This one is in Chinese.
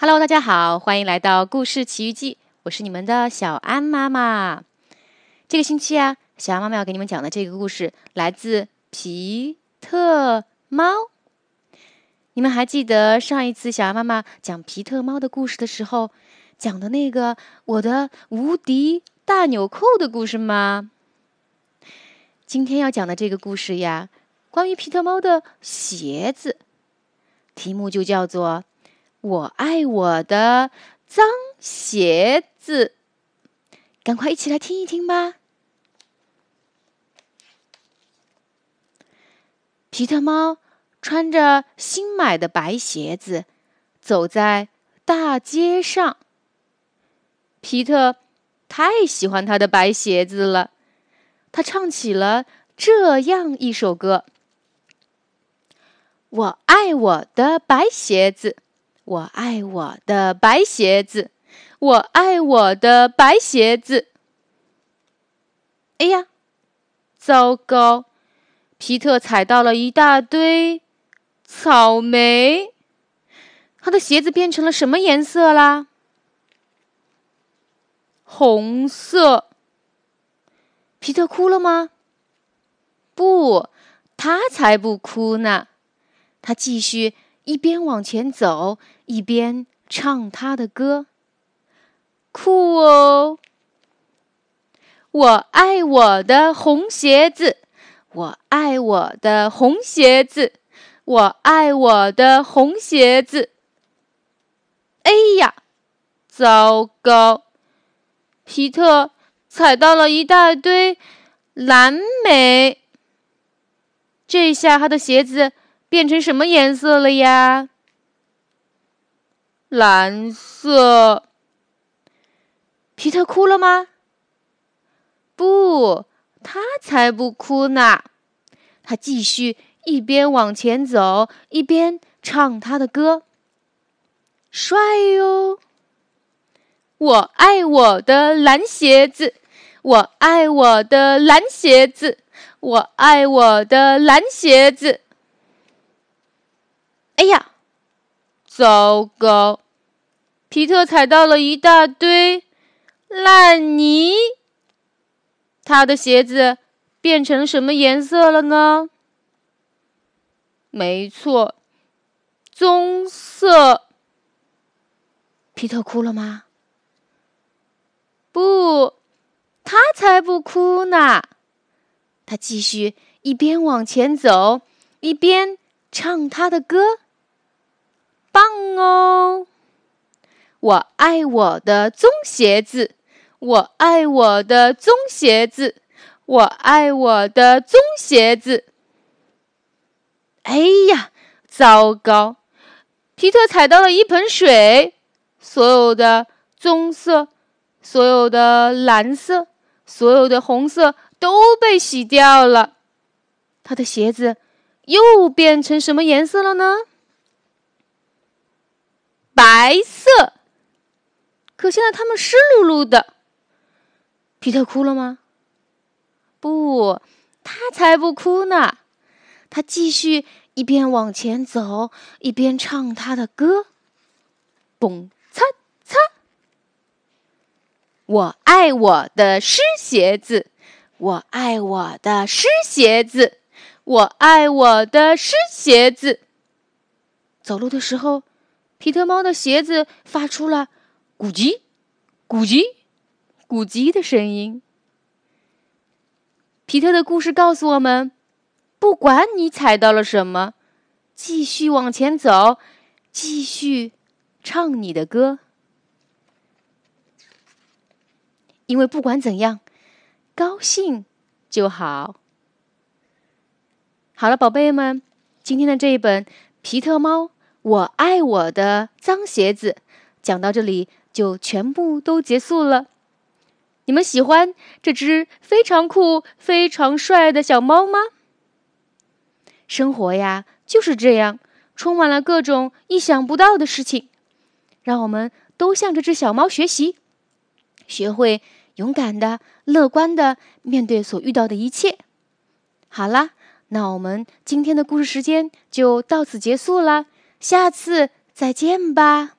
Hello，大家好，欢迎来到《故事奇遇记》，我是你们的小安妈妈。这个星期啊，小安妈妈要给你们讲的这个故事来自皮特猫。你们还记得上一次小安妈妈讲皮特猫的故事的时候，讲的那个我的无敌大纽扣的故事吗？今天要讲的这个故事呀，关于皮特猫的鞋子，题目就叫做。我爱我的脏鞋子，赶快一起来听一听吧。皮特猫穿着新买的白鞋子，走在大街上。皮特太喜欢他的白鞋子了，他唱起了这样一首歌：“我爱我的白鞋子。”我爱我的白鞋子，我爱我的白鞋子。哎呀，糟糕！皮特踩到了一大堆草莓，他的鞋子变成了什么颜色啦？红色。皮特哭了吗？不，他才不哭呢，他继续。一边往前走，一边唱他的歌，酷哦！我爱我的红鞋子，我爱我的红鞋子，我爱我的红鞋子。哎呀，糟糕！皮特踩到了一大堆蓝莓，这下他的鞋子。变成什么颜色了呀？蓝色。皮特哭了吗？不，他才不哭呢。他继续一边往前走，一边唱他的歌。帅哟！我爱我的蓝鞋子，我爱我的蓝鞋子，我爱我的蓝鞋子。哎呀，糟糕！皮特踩到了一大堆烂泥，他的鞋子变成什么颜色了呢？没错，棕色。皮特哭了吗？不，他才不哭呢！他继续一边往前走，一边唱他的歌。棒哦！我爱我的棕鞋子，我爱我的棕鞋子，我爱我的棕鞋子。哎呀，糟糕！皮特踩到了一盆水，所有的棕色、所有的蓝色、所有的红色都被洗掉了。他的鞋子又变成什么颜色了呢？白色，可现在他们湿漉漉的。皮特哭了吗？不，他才不哭呢。他继续一边往前走，一边唱他的歌。嘣擦擦，我爱我的湿鞋子，我爱我的湿鞋子，我爱我的湿鞋子。走路的时候。皮特猫的鞋子发出了“咕叽、咕叽、咕叽”的声音。皮特的故事告诉我们：不管你踩到了什么，继续往前走，继续唱你的歌，因为不管怎样，高兴就好。好了，宝贝们，今天的这一本《皮特猫》。我爱我的脏鞋子，讲到这里就全部都结束了。你们喜欢这只非常酷、非常帅的小猫吗？生活呀就是这样，充满了各种意想不到的事情。让我们都向这只小猫学习，学会勇敢的、乐观的面对所遇到的一切。好啦，那我们今天的故事时间就到此结束了。下次再见吧。